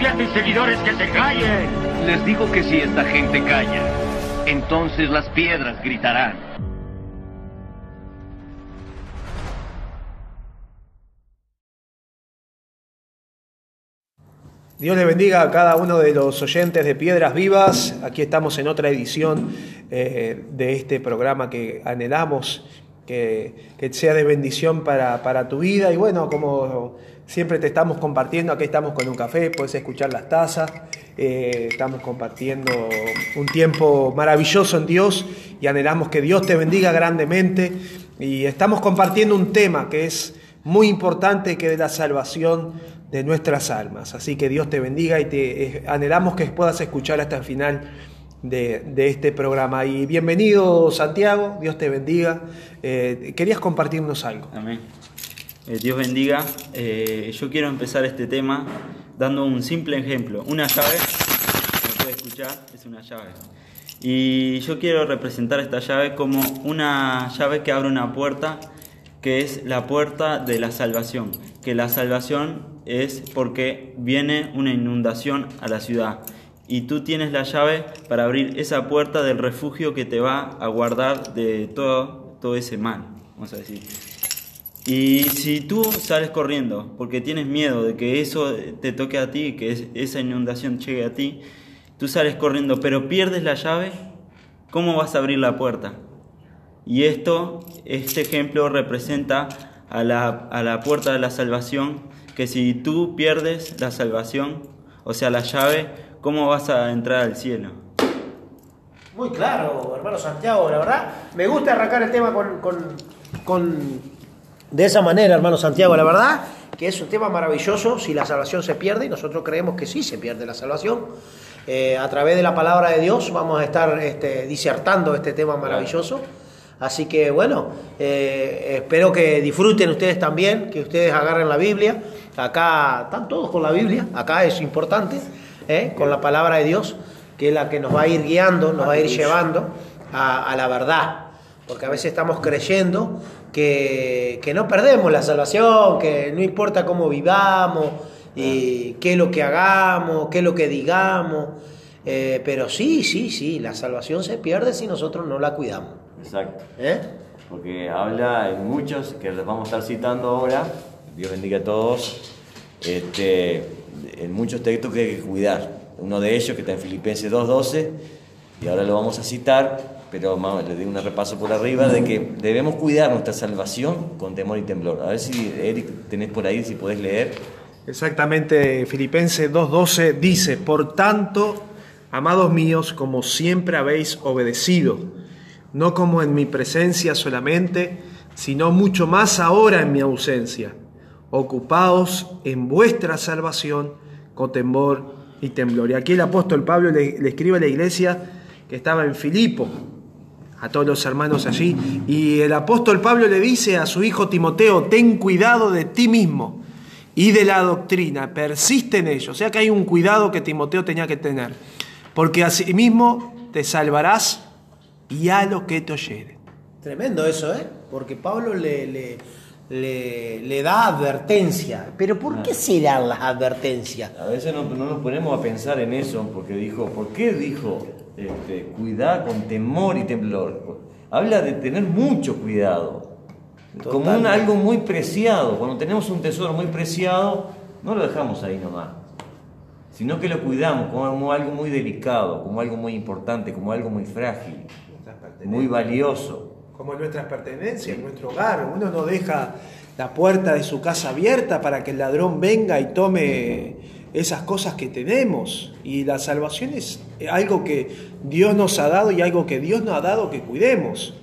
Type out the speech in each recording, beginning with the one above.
A seguidores que se callen. Les digo que si esta gente calla, entonces las piedras gritarán. Dios le bendiga a cada uno de los oyentes de Piedras Vivas. Aquí estamos en otra edición eh, de este programa que anhelamos que, que sea de bendición para, para, tu vida. Y bueno, como siempre te estamos compartiendo, aquí estamos con un café, puedes escuchar las tazas. Eh, estamos compartiendo un tiempo maravilloso en Dios y anhelamos que Dios te bendiga grandemente. Y estamos compartiendo un tema que es muy importante, que es la salvación de nuestras almas. Así que Dios te bendiga y te eh, anhelamos que puedas escuchar hasta el final de, este programa. Y bienvenido Santiago, Dios te bendiga. Eh, querías compartirnos algo. Amén. Eh, Dios bendiga. Eh, yo quiero empezar este tema dando un simple ejemplo. Una llave, como puede escuchar, es una llave. Y yo quiero representar esta llave como una llave que abre una puerta que es la puerta de la salvación, que la salvación es porque viene una inundación a la ciudad y tú tienes la llave para abrir esa puerta del refugio que te va a guardar de todo, todo ese mal, vamos a decir. Y si tú sales corriendo porque tienes miedo de que eso te toque a ti, que esa inundación llegue a ti, tú sales corriendo pero pierdes la llave, ¿cómo vas a abrir la puerta? Y esto, este ejemplo representa a la, a la puerta de la salvación, que si tú pierdes la salvación, o sea, la llave, ¿cómo vas a entrar al cielo? Muy claro, hermano Santiago, la verdad. Me gusta arrancar el tema con, con, con, de esa manera, hermano Santiago, la verdad, que es un tema maravilloso si la salvación se pierde, y nosotros creemos que sí se pierde la salvación. Eh, a través de la palabra de Dios vamos a estar este, disertando este tema maravilloso. Así que bueno, eh, espero que disfruten ustedes también, que ustedes agarren la Biblia. Acá están todos con la Biblia, acá es importante, ¿eh? con la palabra de Dios, que es la que nos va a ir guiando, nos va a ir llevando a, a la verdad. Porque a veces estamos creyendo que, que, no perdemos la salvación, que no importa cómo vivamos, y qué es lo que hagamos, qué es lo que digamos. Eh, pero sí, sí, sí, la salvación se pierde si nosotros no la cuidamos. Exacto. ¿Eh? Porque habla en muchos, que les vamos a estar citando ahora, Dios bendiga a todos, este, en muchos textos que hay que cuidar. Uno de ellos que está en Filipenses 2.12, y ahora lo vamos a citar, pero les doy un repaso por arriba, de que debemos cuidar nuestra salvación con temor y temblor. A ver si, Eric, tenés por ahí, si podés leer. Exactamente, Filipenses 2.12 dice, por tanto, amados míos, como siempre habéis obedecido, no como en mi presencia solamente, sino mucho más ahora en mi ausencia. Ocupaos en vuestra salvación con temor y temblor. Y aquí el apóstol Pablo le, le, escribe a la iglesia que estaba en Filipo, a todos los hermanos allí, y el apóstol Pablo le dice a su hijo Timoteo, ten cuidado de ti mismo y de la doctrina, persiste en ello. O sea que hay un cuidado que Timoteo tenía que tener, porque asimismo te salvarás y a lo que te oyere. Tremendo eso, ¿eh? Porque Pablo le, le, le, le da advertencia. Pero ¿por qué se dan las advertencias? A veces no, no, nos ponemos a pensar en eso, porque dijo, ¿por qué dijo este, cuidar con temor y temblor? Habla de tener mucho cuidado. Como un, algo muy preciado. Cuando tenemos un tesoro muy preciado, no lo dejamos ahí nomás, sino que lo cuidamos como algo muy delicado, como algo muy importante, como algo muy frágil, muy valioso. Como nuestras pertenencias, nuestro hogar. Uno no deja la puerta de su casa abierta para que el ladrón venga y tome esas cosas que tenemos. Y la salvación es algo que Dios nos ha dado y algo que Dios nos ha dado que cuidemos.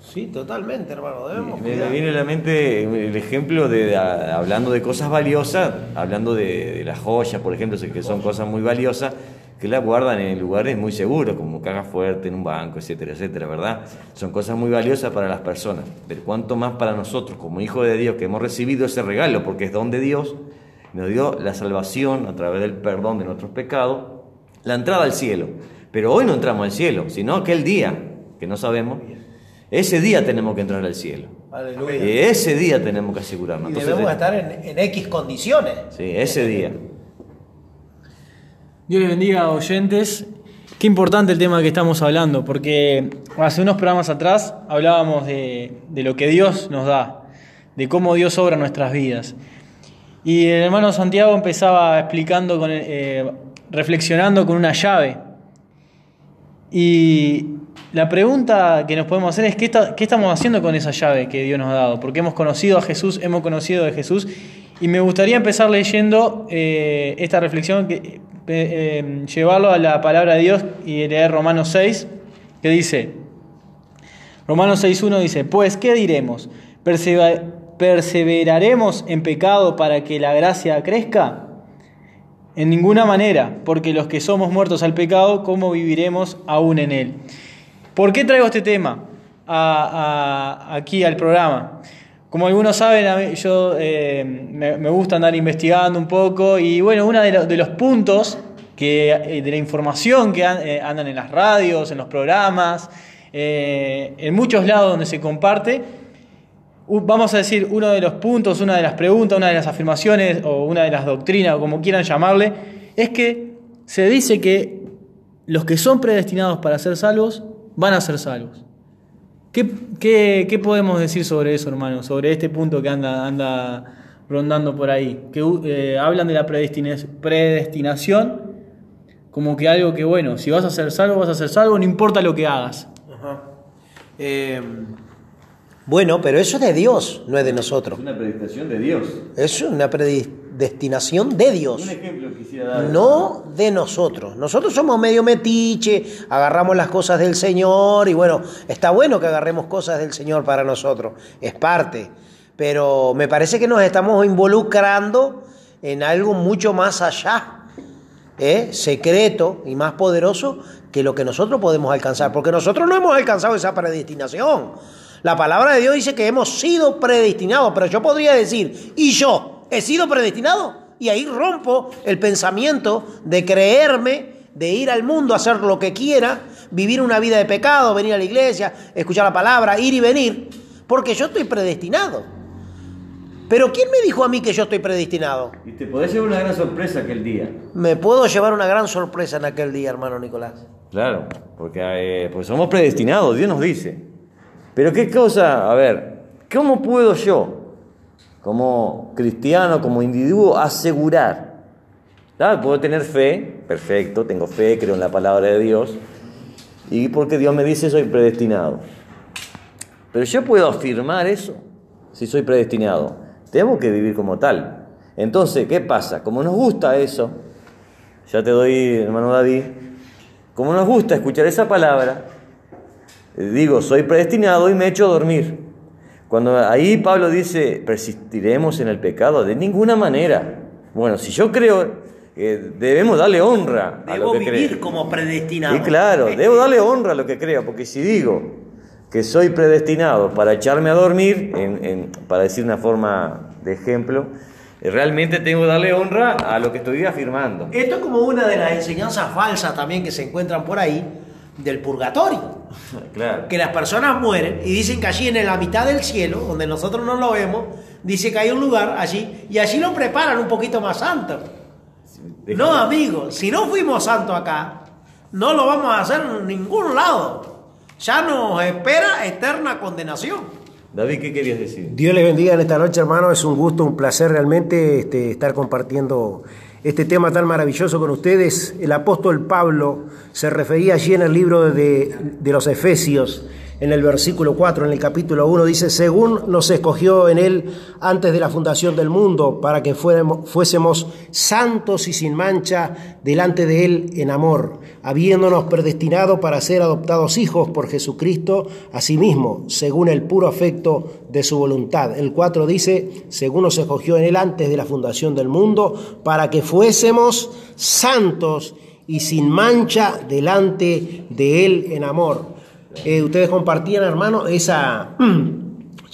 Sí, totalmente, hermano. Debemos Me, me viene a la mente el ejemplo de, de- hablando de cosas valiosas, hablando de, de las joyas, por ejemplo, que son cosas muy valiosas, que las guardan en lugares muy seguros, como caja fuerte, en un banco, etcétera, etcétera, ¿verdad? Son cosas muy valiosas para las personas, pero cuánto más para nosotros, como hijos de Dios, que hemos recibido ese regalo, porque es don de Dios, nos dio la salvación a través del perdón de nuestros pecados, la entrada al cielo. Pero hoy no entramos al cielo, sino aquel día, que no sabemos, ese día tenemos que entrar al cielo. Aleluya. Y ese día tenemos que asegurarnos. Y Entonces, debemos estar en, en X condiciones. Sí, ese día. Dios les bendiga, oyentes. Qué importante el tema que estamos hablando, porque hace unos programas atrás hablábamos de, de lo que Dios nos da, de cómo Dios obra nuestras vidas. Y el hermano Santiago empezaba explicando, eh, reflexionando con una llave. Y la pregunta que nos podemos hacer es, ¿qué, está- ¿qué estamos haciendo con esa llave que Dios nos ha dado? Porque hemos conocido a Jesús, hemos conocido de Jesús. Y me gustaría empezar leyendo eh, esta reflexión, que, eh, llevarlo a la palabra de Dios y leer Romanos 6, que dice, Romanos 6.1 dice, pues, ¿qué diremos? ¿Perseva- ¿Perseveraremos en pecado para que la gracia crezca? En ninguna manera, porque los que somos muertos al pecado, ¿cómo viviremos aún en él? ¿Por qué traigo este tema aquí al programa? Como algunos saben, yo eh, me, me gusta andar investigando un poco y bueno, uno de, lo- de los puntos que, eh, de la información que eh, andan en las radios, en los programas, eh, en muchos lados donde se comparte, vamos a decir, uno de los puntos, una de las preguntas, una de las afirmaciones o una de las doctrinas, o como quieran llamarle, es que se dice que los que son predestinados para ser salvos van a ser salvos. ¿Qué, podemos decir sobre eso, hermano? Sobre este punto que anda, anda rondando por ahí. Que eh, hablan de la predestina- predestinación como que algo que, bueno, si vas a ser salvo, vas a ser salvo, no importa lo que hagas. Eh, bueno, pero eso es de Dios, no es de nosotros. Es una predestinación de Dios. Es una predestinación de Dios. Un ejemplo quisiera dar. No de nosotros. Nosotros somos medio metiche, agarramos las cosas del Señor y bueno, está bueno que agarremos cosas del Señor para nosotros, es parte. Pero me parece que nos estamos involucrando en algo mucho más allá, ¿eh? secreto y más poderoso que lo que nosotros podemos alcanzar, porque nosotros no hemos alcanzado esa predestinación. La palabra de Dios dice que hemos sido predestinados, pero yo podría decir, ¿y yo he sido predestinado? Y ahí rompo el pensamiento de creerme, de ir al mundo a hacer lo que quiera, vivir una vida de pecado, venir a la iglesia, escuchar la palabra, ir y venir, porque yo estoy predestinado. Pero ¿quién me dijo a mí que yo estoy predestinado? Y te podés llevar una gran sorpresa aquel día. Me puedo llevar una gran sorpresa en aquel día, hermano Nicolás. Claro, porque, eh, porque somos predestinados, Dios nos dice. Pero qué cosa, a ver, ¿cómo puedo yo, como cristiano, como individuo, asegurar? ¿Sabes? Puedo tener fe, perfecto, tengo fe, creo en la palabra de Dios, y porque Dios me dice soy predestinado. Pero yo puedo afirmar eso, si soy predestinado. Tengo que vivir como tal. Entonces, ¿qué pasa? Como nos gusta eso, ya te doy, hermano David, como nos gusta escuchar esa palabra, digo, soy predestinado y me echo a dormir. Cuando ahí Pablo dice, persistiremos en el pecado, de ninguna manera. Bueno, si yo creo, eh, debemos darle honra a lo Debo que vivir creo. como predestinado. Y claro, debo darle honra a lo que creo, porque si digo que soy predestinado para echarme a dormir, en- en- para decir una forma de ejemplo, eh, realmente tengo que darle honra a lo que estoy afirmando. Esto es como una de las enseñanzas falsas también que se encuentran por ahí del purgatorio. Claro. Que las personas mueren y dicen que allí en la mitad del cielo, donde nosotros no lo vemos, dice que hay un lugar allí y allí lo preparan un poquito más santo. No, amigos, si no fuimos santos acá, no lo vamos a hacer en ningún lado. Ya nos espera eterna condenación. David, ¿qué querías decir? Dios les bendiga en esta noche, hermano. Es un gusto, un placer realmente este, estar compartiendo este tema tan maravilloso con ustedes. El apóstol Pablo se refería allí en el libro de, los Efesios, en el versículo 4, en el capítulo 1, dice, según nos escogió en él antes de la fundación del mundo, para que fuésemos santos y sin mancha delante de él en amor, habiéndonos predestinado para ser adoptados hijos por Jesucristo, asimismo, según el puro afecto de su voluntad. El 4 dice, según nos escogió en él antes de la fundación del mundo, para que fuésemos santos y sin mancha delante de él en amor. Eh, ustedes compartían, hermano, esa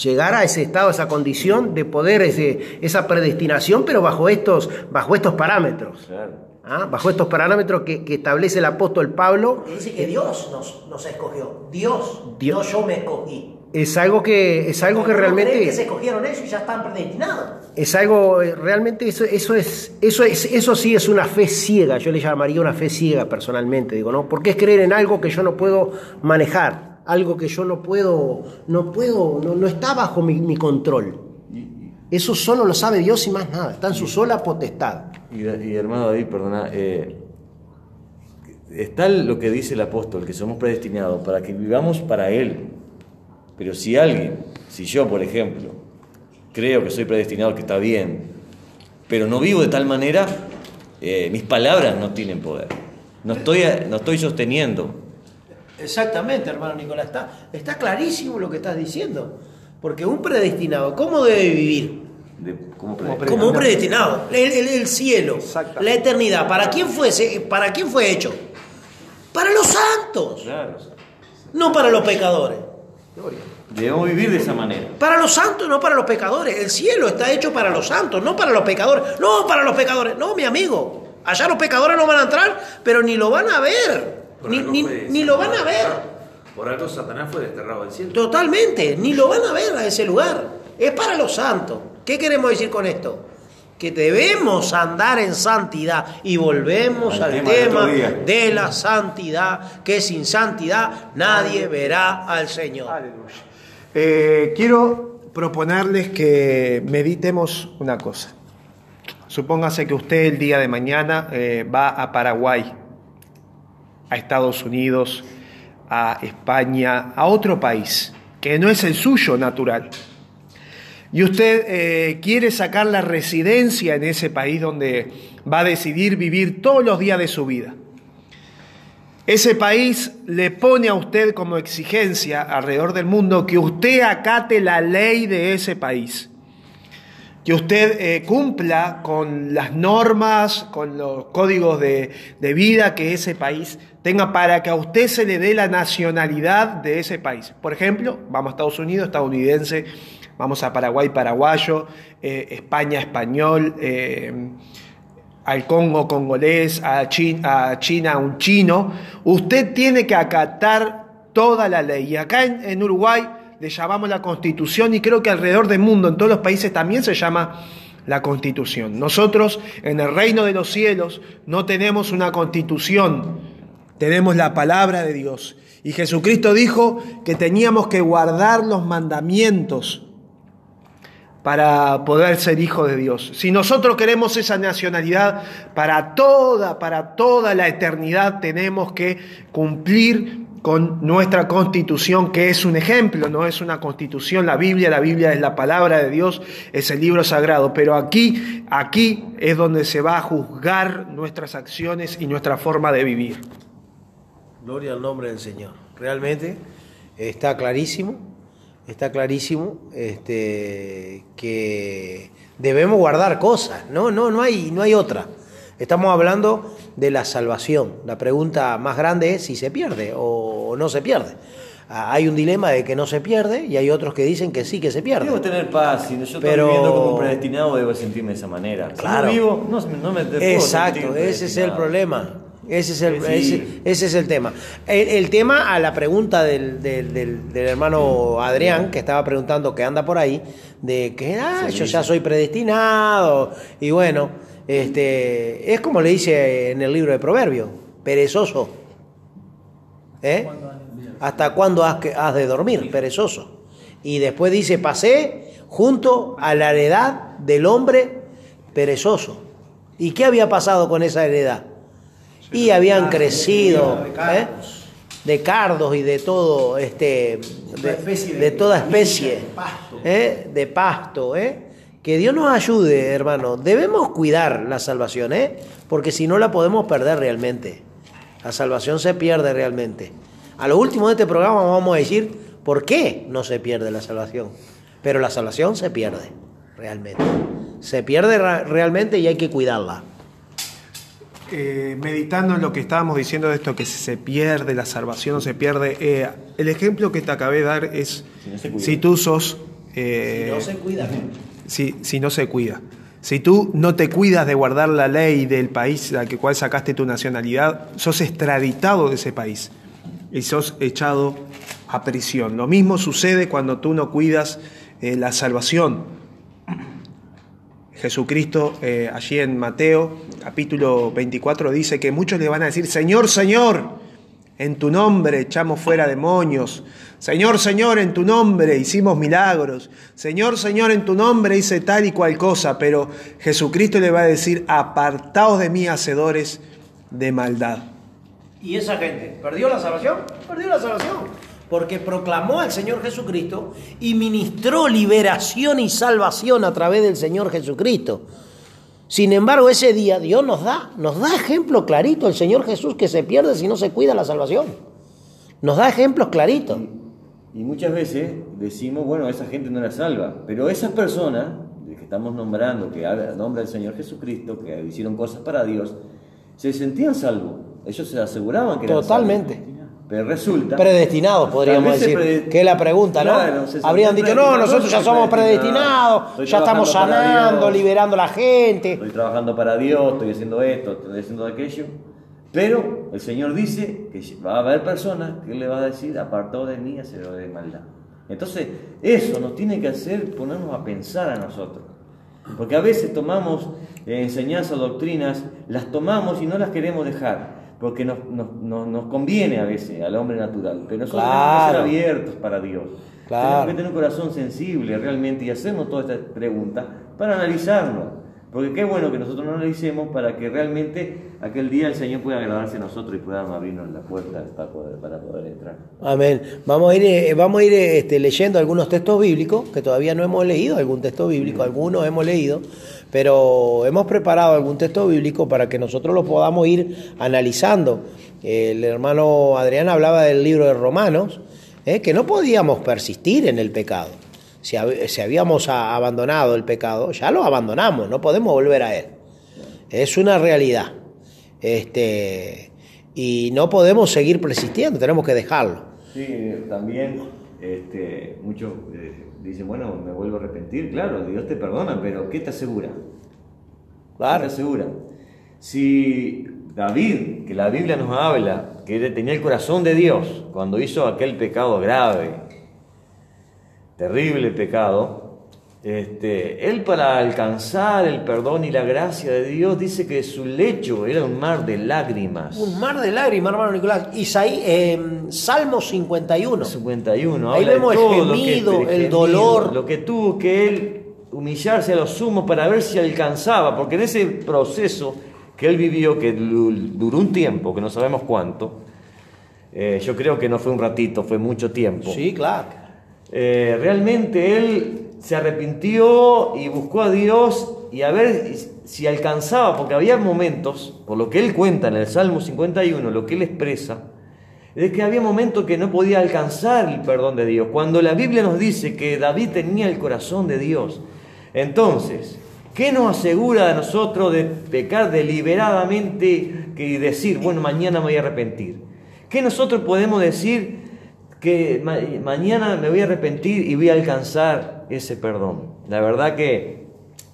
llegar a ese estado, a esa condición de poder, ese- esa predestinación, pero bajo estos, bajo estos parámetros. Claro. ¿ah? Bajo estos parámetros que, que establece el apóstol Pablo. Dice que Dios nos, nos escogió. Dios, Dios. no yo me escogí. Es algo que, es algo que realmente que se escogieron ellos y ya están predestinados. es algo eh, realmente eso, eso es eso es eso sí es una fe ciega. Yo le llamaría una fe ciega personalmente. Digo no porque es creer en algo que yo no puedo manejar algo que yo no puedo no puedo no, no está bajo mi, mi control. Eso solo lo sabe Dios y más nada. Está en su sola potestad. Y, y hermano David, perdona, eh, está lo que dice el apóstol, que somos predestinados para que vivamos para Él. Pero si alguien, si yo por ejemplo, creo que soy predestinado, que está bien, pero no vivo de tal manera, eh, mis palabras no tienen poder. No estoy, no estoy sosteniendo. Exactamente, hermano Nicolás, está, está clarísimo lo que estás diciendo. Porque un predestinado, ¿cómo debe vivir? De, ¿cómo Como un predestinado. El, el- el cielo, la eternidad. ¿Para quién, fue, ese- ¿Para quién fue hecho? Para los santos, Claro. no para los pecadores. Debemos vivir de esa manera. Para los santos, no para los pecadores. El cielo está hecho para los santos, no para los pecadores. No para los pecadores. No, mi amigo. Allá los pecadores no van a entrar, pero ni lo van a ver. Ni, ni- ni lo van a ver. Por algo Satanás fue desterrado del cielo. Totalmente, ni lo van a ver a ese lugar. Es para los santos. ¿Qué queremos decir con esto? Que debemos andar en santidad y volvemos Al al, tema día. de la santidad, que sin santidad nadie verá al Señor. Aleluya. Eh, quiero proponerles que meditemos una cosa. Supóngase que usted el día de mañana eh, va a Paraguay, a Estados Unidos, a España, a otro país, que no es el suyo natural. Y usted eh, quiere sacar la residencia en ese país donde va a decidir vivir todos los días de su vida. Ese país le pone a usted como exigencia alrededor del mundo que usted acate la ley de ese país, que usted eh, cumpla con las normas, con los códigos de, de vida que ese país tenga para que a usted se le dé la nacionalidad de ese país. Por ejemplo, vamos a Estados Unidos, estadounidense, vamos a Paraguay, paraguayo, eh, España, español. eh, al Congo congolés, a China, a un chino, usted tiene que acatar toda la ley. Y acá en Uruguay le llamamos la constitución y creo que alrededor del mundo, en todos los países también se llama la constitución. Nosotros en el reino de los cielos no tenemos una constitución, tenemos la palabra de Dios. Y Jesucristo dijo que teníamos que guardar los mandamientos para poder ser hijo de Dios. Si nosotros queremos esa nacionalidad para toda, para toda la eternidad, tenemos que cumplir con nuestra constitución, que es un ejemplo, no es una constitución, la Biblia, la Biblia es la palabra de Dios, es el libro sagrado, pero aquí, aquí es donde se va a juzgar nuestras acciones y nuestra forma de vivir. Gloria al nombre del Señor. Realmente está clarísimo, está clarísimo este, que debemos guardar cosas, no, no, no hay, no hay otra. Estamos hablando de la salvación. La pregunta más grande es si se pierde o no se pierde. Ah, Hay un dilema de que no se pierde y hay otros que dicen que sí que se pierde. Debo tener paz. Si yo estoy Pero- viviendo como predestinado, debo sentirme de esa manera. Si Claro. no vivo, no, no me Exacto, ese es el problema. Ese es el, Sí. ese, ese es el tema. El, el tema a la pregunta del, del- del- del hermano Adrián, que estaba preguntando que anda por ahí, de que ah, yo ya soy predestinado. Y bueno, este, es como le dice en el libro de Proverbios, perezoso. ¿Eh? ¿Hasta cuándo has, que- has de dormir? Perezoso. Y después dice, pasé junto a la heredad del hombre perezoso. ¿Y qué había pasado con esa heredad? Y habían crecido ¿eh? de cardos y de todo, este, de, de toda especie, ¿eh? de pasto. ¿eh? Que Dios nos ayude, hermano. Debemos cuidar la salvación, ¿eh? porque si no la podemos perder realmente. La salvación se pierde realmente. A lo último de este programa vamos a decir por qué no se pierde la salvación. Pero la salvación se pierde, realmente. Se pierde realmente y hay que cuidarla. Eh, meditando en lo que estábamos diciendo de esto que se pierde, la salvación se pierde, eh, el ejemplo que te acabé de dar es no si tú sos... eh, Si no se cuida. si, si no se cuida. Si tú no te cuidas de guardar la ley del país al que cual sacaste tu nacionalidad, sos extraditado de ese país y sos echado a prisión. Lo mismo sucede cuando tú no cuidas eh, la salvación. Jesucristo eh, allí en Mateo capítulo 24 dice que muchos le van a decir, Señor, Señor, en tu nombre echamos fuera demonios. Señor, Señor, en tu nombre hicimos milagros. Señor, Señor, en tu nombre hice tal y cual cosa. Pero Jesucristo le va a decir, apartaos de mí, hacedores de maldad. ¿Y esa gente perdió la salvación? Perdió la salvación. Porque proclamó al Señor Jesucristo y ministró liberación y salvación a través del Señor Jesucristo. Sin embargo, ese día Dios nos da, nos da ejemplo clarito el Señor Jesús que se pierde si no se cuida la salvación. Nos da ejemplos claritos. Y muchas veces decimos, bueno, esa gente no la salva, pero esas personas que estamos nombrando, que nombra el Señor Jesucristo, que hicieron cosas para Dios, se sentían salvos. Ellos se aseguraban que eran Totalmente. salvos. Pero resulta... Predestinados, podríamos decir, prede- que es la pregunta, ¿no? Claro, Habrían dicho, no, nosotros ya somos predestinado, predestinados, ya estamos sanando, liberando a la gente. Estoy trabajando para Dios, estoy haciendo esto, estoy haciendo aquello. Pero el Señor dice que va a haber personas que le va a decir, apartado de mí, hacedor de maldad. Entonces, eso nos tiene que hacer ponernos a pensar a nosotros. Porque a veces tomamos eh, enseñanzas, doctrinas, las tomamos y no las queremos dejar. Porque nos, nos- nos- nos conviene a veces al hombre natural. Pero nosotros tenemos que Claro. ser abiertos para Dios. Claro. Tenemos que tener un corazón sensible realmente y hacernos todas estas preguntas para analizarnos. Porque qué bueno que nosotros nos analicemos para que realmente aquel día el Señor pueda agradarse a nosotros y podamos abrirnos la puerta para poder, para poder entrar. Amén. Vamos a ir, eh, vamos a ir este, leyendo algunos textos bíblicos, que todavía no hemos leído, algún texto bíblico, algunos hemos leído, pero hemos preparado algún texto bíblico para que nosotros lo podamos ir analizando. El hermano Adrián hablaba del libro de Romanos, eh, que no podíamos persistir en el pecado. Si, si habíamos abandonado el pecado, ya lo abandonamos, no podemos volver a él. Es una realidad. Este, y no podemos seguir persistiendo, tenemos que dejarlo. Sí, también este, muchos eh, dicen, bueno, me vuelvo a arrepentir. Claro, Dios te perdona, pero ¿qué te asegura? Claro. ¿Qué te asegura? Si David, que la Biblia nos habla, que tenía el corazón de Dios cuando hizo aquel pecado grave, terrible pecado, este, él para alcanzar el perdón y la gracia de Dios dice que su lecho era un mar de lágrimas. Un mar de lágrimas, hermano Nicolás. Isaí, eh, Salmo 51. 51. Ahí habla vemos el que- gemido, el gemido, dolor. Lo que tuvo que él humillarse a los sumos para ver si alcanzaba, porque en ese proceso que él vivió, que du- duró un tiempo, que no sabemos cuánto, eh, yo creo que no fue un ratito, fue mucho tiempo. Sí, claro. Eh, realmente él se arrepintió y buscó a Dios y a ver si alcanzaba, porque había momentos, por lo que él cuenta en el Salmo 51, lo que él expresa, es que había momentos que no podía alcanzar el perdón de Dios. Cuando la Biblia nos dice que David tenía el corazón de Dios, entonces, ¿qué nos asegura a nosotros de pecar deliberadamente y decir, bueno, mañana me voy a arrepentir? ¿Qué nosotros podemos decir que ma- mañana me voy a arrepentir y voy a alcanzar ese perdón? La verdad que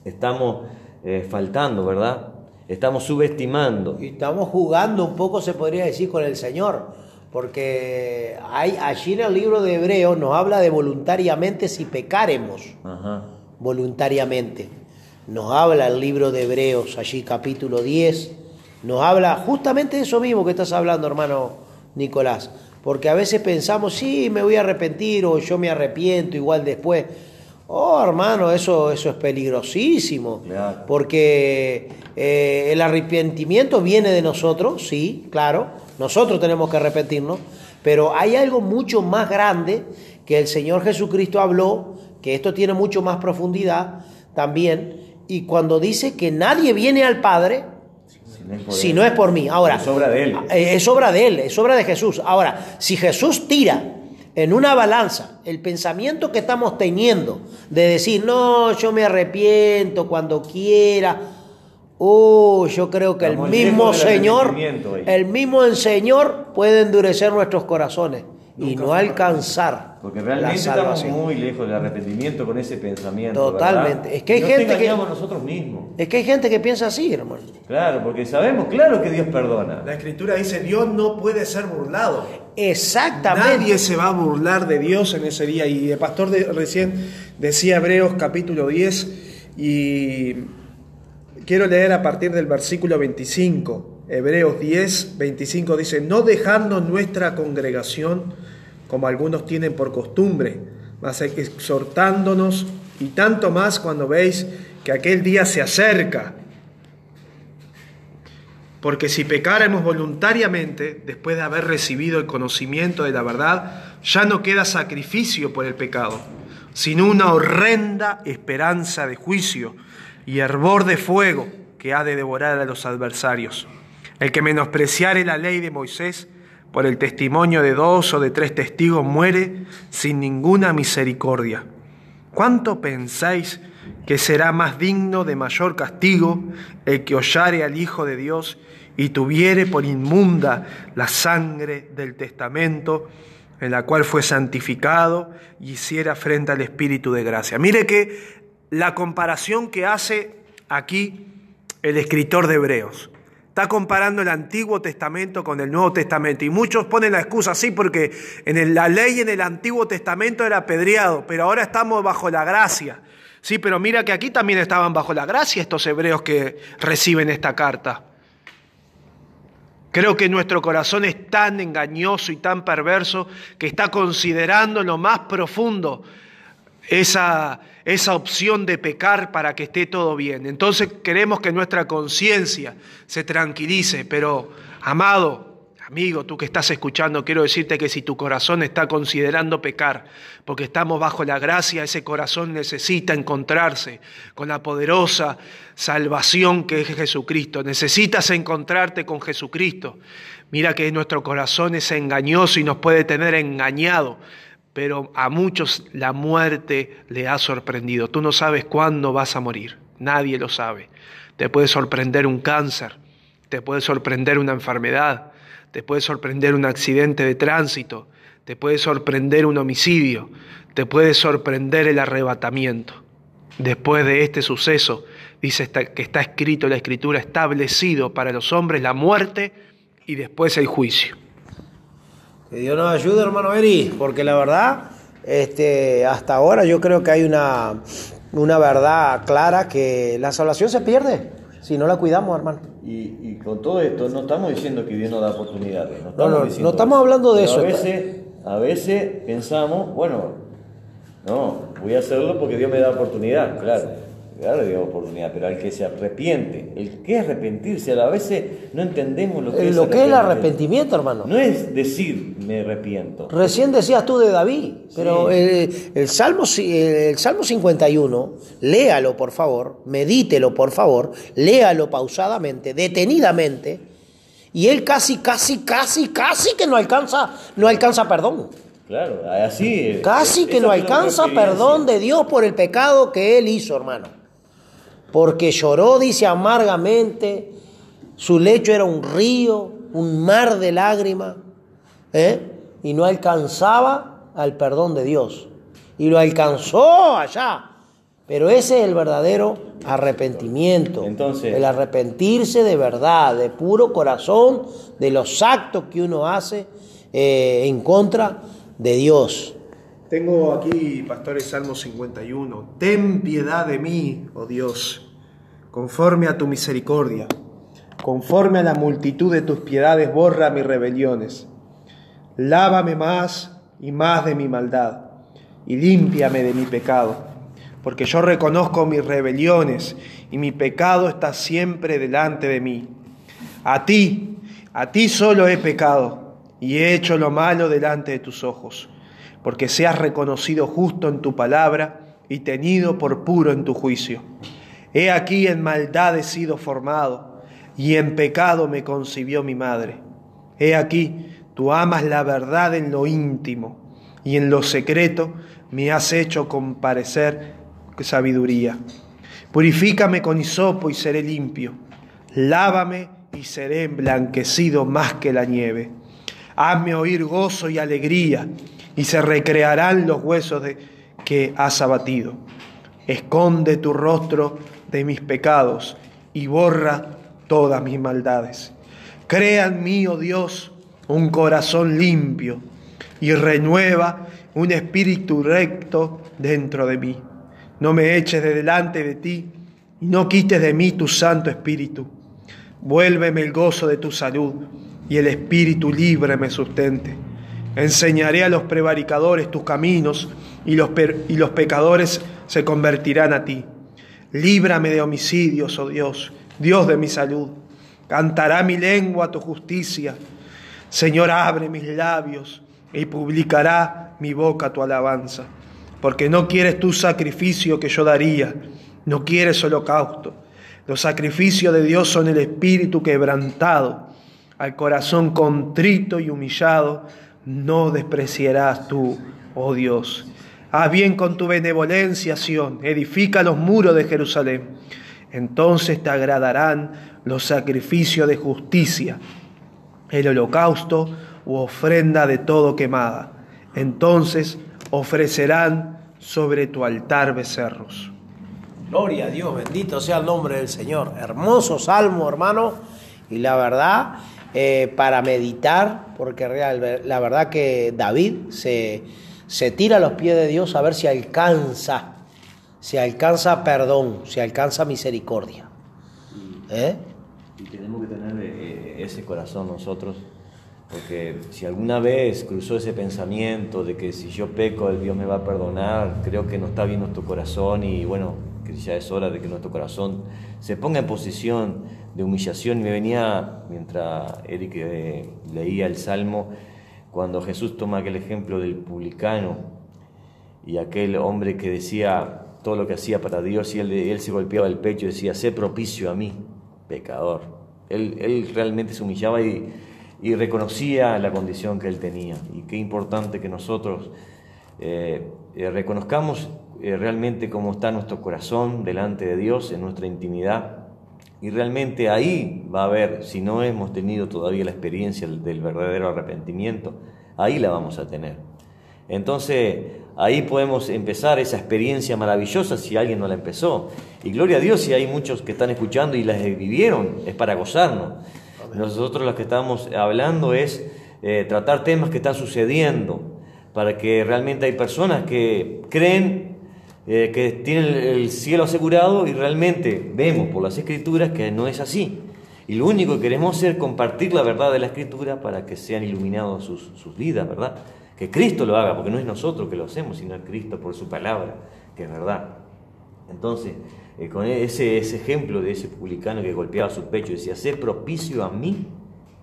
estamos eh, faltando, ¿verdad? Estamos subestimando. Y estamos jugando un poco, se podría decir, con el Señor. Porque hay, allí en el libro de Hebreos nos habla de voluntariamente si pecaremos. Ajá. voluntariamente. Nos habla el libro de Hebreos, allí capítulo 10, nos habla justamente de eso mismo que estás hablando, hermano Nicolás, Porque a veces pensamos, sí, me voy a arrepentir o yo me arrepiento igual después. Oh, hermano, eso, eso es peligrosísimo. Claro. Porque eh, el arrepentimiento viene de nosotros, sí, claro. Nosotros tenemos que arrepentirnos. Pero hay algo mucho más grande que el Señor Jesucristo habló, que esto tiene mucho más profundidad también. Y cuando dice que nadie viene al Padre Si no es por si él. no es por mí. Ahora, Es obra de él. eh, Es obra de él, es obra de Jesús. Ahora, si Jesús tira en una balanza el pensamiento que estamos teniendo de decir, no, yo me arrepiento cuando quiera. Oh, yo creo que el mismo Señor, el mismo Señor puede endurecer nuestros corazones y no alcanzar Porque la realmente estamos muy lejos del arrepentimiento con ese pensamiento. Totalmente. ¿verdad? Es que hay Nos gente que- nosotros mismos. Es que hay gente que piensa así, hermano. Claro, porque sabemos, claro que Dios perdona. La escritura dice, Dios no puede ser burlado. Exactamente. Nadie se va a burlar de Dios en ese día. Y el pastor de- recién decía Hebreos capítulo 10 y quiero leer a partir del versículo 25. Hebreos 10, 25 dice, no dejando nuestra congregación como algunos tienen por costumbre, mas exhortándonos y tanto más cuando veis que aquel día se acerca. Porque si pecáramos voluntariamente, después de haber recibido el conocimiento de la verdad, ya no queda sacrificio por el pecado, sino una horrenda esperanza de juicio y hervor de fuego que ha de devorar a los adversarios. El que menospreciare la ley de Moisés por el testimonio de dos o de tres testigos muere sin ninguna misericordia. ¿Cuánto pensáis que será más digno de mayor castigo el que hollare al Hijo de Dios y tuviere por inmunda la sangre del testamento en la cual fue santificado y hiciera frente al Espíritu de gracia? Mire que la comparación que hace aquí el escritor de Hebreos. Está comparando el Antiguo Testamento con el Nuevo Testamento. Y muchos ponen la excusa así porque en la ley en el Antiguo Testamento era apedreado, pero ahora estamos bajo la gracia. Sí, pero mira que aquí también estaban bajo la gracia estos hebreos que reciben esta carta. Creo que nuestro corazón es tan engañoso y tan perverso que está considerando lo más profundo esa, esa opción de pecar para que esté todo bien. Entonces queremos que nuestra conciencia se tranquilice, pero amado, amigo, tú que estás escuchando, quiero decirte que si tu corazón está considerando pecar, porque estamos bajo la gracia, ese corazón necesita encontrarse con la poderosa salvación que es Jesucristo. Necesitas encontrarte con Jesucristo. Mira que nuestro corazón es engañoso y nos puede tener engañado pero a muchos la muerte le ha sorprendido. Tú no sabes cuándo vas a morir, nadie lo sabe. Te puede sorprender un cáncer, te puede sorprender una enfermedad, te puede sorprender un accidente de tránsito, te puede sorprender un homicidio, te puede sorprender el arrebatamiento. Después de este suceso, dice que está escrito la escritura, establecido para los hombres la muerte y después el juicio. Que Dios nos ayude, hermano Eri, porque la verdad, este, hasta ahora yo creo que hay una, una verdad clara que la salvación se pierde si no la cuidamos, hermano. Y, y con todo esto no estamos diciendo que Dios no da oportunidades. No, No, no, estamos hablando de eso. A veces, a veces pensamos, bueno, no, voy a hacerlo porque Dios me da oportunidad, claro. Claro, da oportunidad, pero al que se arrepiente, el que es arrepentirse, a veces no entendemos lo que Eh, es Lo que es el arrepentimiento, hermano. No es decir me arrepiento. Recién decías tú de David, pero el, el Salmo, el Salmo 51, léalo por favor, medítelo por favor, léalo pausadamente, detenidamente, y él casi, casi, casi, casi que no alcanza, no alcanza perdón. Claro, así. Casi que no alcanza perdón de Dios por el pecado que él hizo, hermano. Porque lloró, dice amargamente, su lecho era un río, un mar de lágrimas, ¿eh? y no alcanzaba al perdón de Dios. Y lo alcanzó allá. Pero ese es el verdadero arrepentimiento. Entonces- el arrepentirse de verdad, de puro corazón, de los actos que uno hace eh, en contra de Dios. Tengo aquí, pastores, Salmo 51. Ten piedad de mí, oh Dios, conforme a tu misericordia. Conforme a la multitud de tus piedades, borra mis rebeliones. lávame más y más de mi maldad, y límpiame de mi pecado, porque yo reconozco mis rebeliones, y mi pecado está siempre delante de mí. A ti, a ti solo he pecado, y he hecho lo malo delante de tus ojos, porque seas reconocido justo en tu palabra y tenido por puro en tu juicio. He aquí en maldad he sido formado, y en pecado me concibió mi madre. He aquí, tú amas la verdad en lo íntimo, y en lo secreto me has hecho comparecer sabiduría. Purifícame con hisopo y seré limpio. Lávame y seré emblanquecido más que la nieve. Hazme oír gozo y alegría, y se recrearán los huesos de, que has abatido. Esconde tu rostro de mis pecados y borra todas mis maldades. Crea en mí, oh Dios, un corazón limpio y renueva un espíritu recto dentro de mí. No me eches de delante de ti y no quites de mí tu santo espíritu. Vuélveme el gozo de tu salud y el espíritu libre me sustente. Enseñaré a los prevaricadores tus caminos y los, y los pecadores se convertirán a ti. Líbrame de homicidios, oh Dios, Dios de mi salud. Cantará mi lengua tu justicia. Señor, abre mis labios y publicará mi boca tu alabanza. Porque no quieres tu sacrificio que yo daría, no quieres holocausto. Los sacrificios de Dios son el espíritu quebrantado. Al corazón contrito y humillado no despreciarás tú, oh Dios. Haz bien con tu benevolencia, Sión, edifica los muros de Jerusalén. Entonces te agradarán los sacrificios de justicia, el holocausto u ofrenda de todo quemada. Entonces ofrecerán sobre tu altar becerros. Gloria a Dios, bendito sea el nombre del Señor. Hermoso salmo, hermano. Y la verdad, eh, para meditar, porque real, la verdad que David se, se tira a los pies de Dios a ver si alcanza, si alcanza perdón, si alcanza misericordia. ¿Eh? Y tenemos que tener eh, ese corazón nosotros, porque si alguna vez cruzó ese pensamiento de que si yo peco, el Dios me va a perdonar, creo que no está bien nuestro corazón y bueno, que ya es hora de que nuestro corazón se ponga en posición de humillación. Me venía, mientras Eric eh, leía el Salmo, cuando Jesús toma aquel ejemplo del publicano y aquel hombre que decía todo lo que hacía para Dios y él, él se golpeaba el pecho y decía, sé propicio a mí, pecador. Él, él realmente se humillaba y, reconocía la condición que él tenía. Y qué importante que nosotros eh, eh, reconozcamos eh, realmente cómo está nuestro corazón delante de Dios, en nuestra intimidad. Y realmente ahí va a haber, si no hemos tenido todavía la experiencia del verdadero arrepentimiento, ahí la vamos a tener. Entonces, ahí podemos empezar esa experiencia maravillosa si alguien no la empezó. Y gloria a Dios si hay muchos que están escuchando y las vivieron, es para gozarnos. Nosotros lo que estamos hablando es eh, tratar temas que están sucediendo, para que realmente hay personas que creen eh, que tienen el cielo asegurado y realmente vemos por las escrituras que no es así. Y lo único que queremos hacer es compartir la verdad de la escritura para que sean iluminados sus, sus vidas, ¿verdad? Que Cristo lo haga, porque no es nosotros que lo hacemos, sino Cristo por su palabra, que es verdad. Entonces, eh, con ese, ese ejemplo de ese publicano que golpeaba su pecho, decía, sé propicio a mí,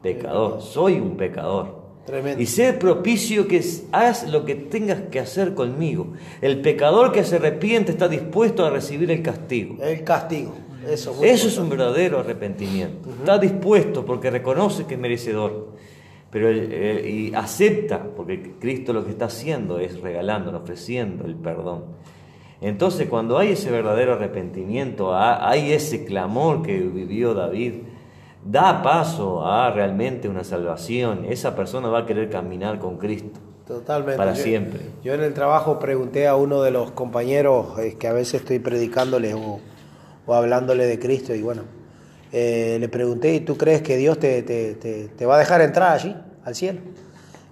pecador, soy un pecador. Tremendo. Y sé propicio que haz lo que tengas que hacer conmigo. El pecador que se arrepiente está dispuesto a recibir el castigo. El castigo. Eso, Eso es un verdadero arrepentimiento. Está dispuesto porque reconoce que es merecedor. Pero eh, y acepta, porque Cristo lo que está haciendo es regalando, ofreciendo el perdón. Entonces, cuando hay ese verdadero arrepentimiento, hay ese clamor que vivió David, da paso a realmente una salvación. Esa persona va a querer caminar con Cristo. Totalmente. Para yo, siempre. Yo en el trabajo pregunté a uno de los compañeros eh, que a veces estoy predicándole o, o hablándole de Cristo y bueno, eh, le pregunté, ¿y tú crees que Dios te, te, te, te, va a dejar entrar allí, al cielo?